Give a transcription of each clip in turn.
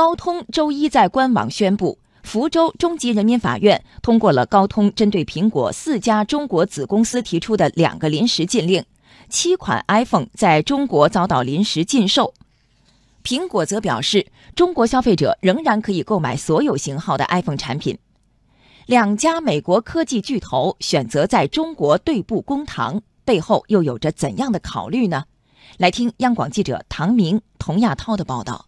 高通周一在官网宣布，福州中级人民法院通过了高通针对苹果四家中国子公司提出的两个临时禁令，七款 iPhone 在中国遭到临时禁售。苹果则表示，中国消费者仍然可以购买所有型号的 iPhone 产品。两家美国科技巨头选择在中国对簿公堂，背后又有着怎样的考虑呢？来听央广记者唐明、童亚涛的报道。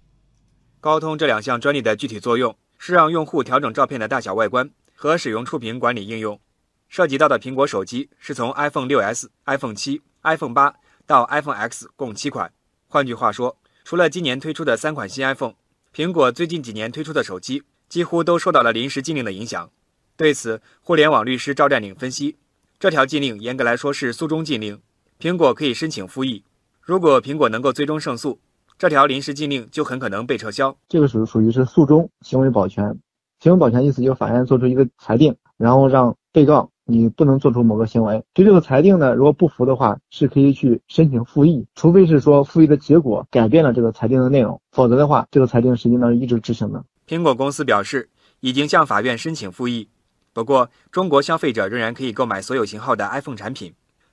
高通这两项专利的具体作用是让用户调整照片的大小、外观和使用触屏管理应用。涉及到的苹果手机是从 iPhone 6s、iPhone 7、iPhone 8到 iPhone X 共七款。换句话说，除了今年推出的三款新 iPhone，苹果最近几年推出的手机几乎都受到了临时禁令的影响。对此，互联网律师赵占领分析，这条禁令严格来说是诉中禁令，苹果可以申请复议。如果苹果能够最终胜诉，这条临时禁令就很可能被撤销。这个属属于是诉中行为保全，行为保全意思就是法院做出一个裁定，然后让被告你不能做出某个行为。对这个裁定呢，如果不服的话，是可以去申请复议，除非是说复议的结果改变了这个裁定的内容，否则的话，这个裁定实际上是一直执行的。苹果公司表示已经向法院申请复议，不过中国消费者仍然可以购买所有型号的 iPhone 产品。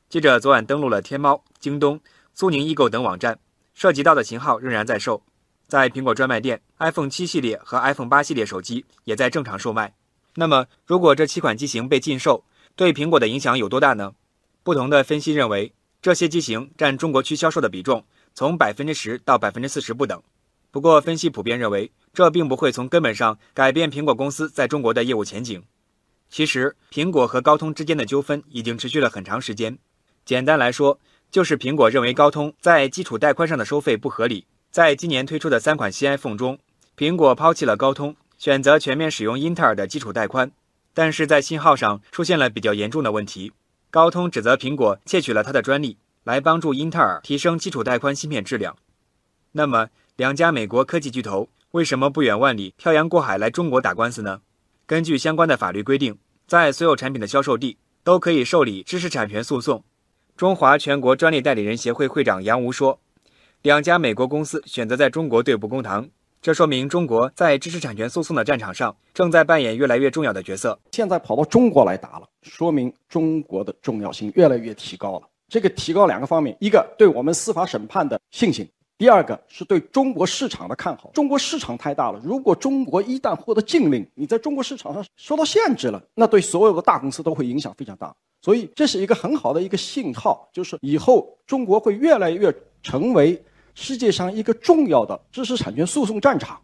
记者昨晚登录了天猫、京东、苏宁易购等网站。涉及到的型号仍然在售，在苹果专卖店，iPhone 七系列和 iPhone 八系列手机也在正常售卖。那么，如果这七款机型被禁售，对苹果的影响有多大呢？不同的分析认为，这些机型占中国区销售的比重从百分之十到百分之四十不等。不过，分析普遍认为，这并不会从根本上改变苹果公司在中国的业务前景。其实，苹果和高通之间的纠纷已经持续了很长时间。简单来说，就是苹果认为高通在基础带宽上的收费不合理。在今年推出的三款新 iPhone 中，苹果抛弃了高通，选择全面使用英特尔的基础带宽，但是在信号上出现了比较严重的问题。高通指责苹果窃取了他的专利，来帮助英特尔提升基础带宽芯片质量。那么，两家美国科技巨头为什么不远万里漂洋过海来中国打官司呢？根据相关的法律规定，在所有产品的销售地都可以受理知识产权诉讼。中华全国专利代理人协会会长杨吴说：“两家美国公司选择在中国对簿公堂，这说明中国在知识产权诉讼的战场上正在扮演越来越重要的角色。现在跑到中国来打了，说明中国的重要性越来越提高了。这个提高两个方面：一个对我们司法审判的信心；第二个是对中国市场的看好。中国市场太大了，如果中国一旦获得禁令，你在中国市场上受到限制了，那对所有的大公司都会影响非常大。”所以这是一个很好的一个信号，就是以后中国会越来越成为世界上一个重要的知识产权诉讼战场。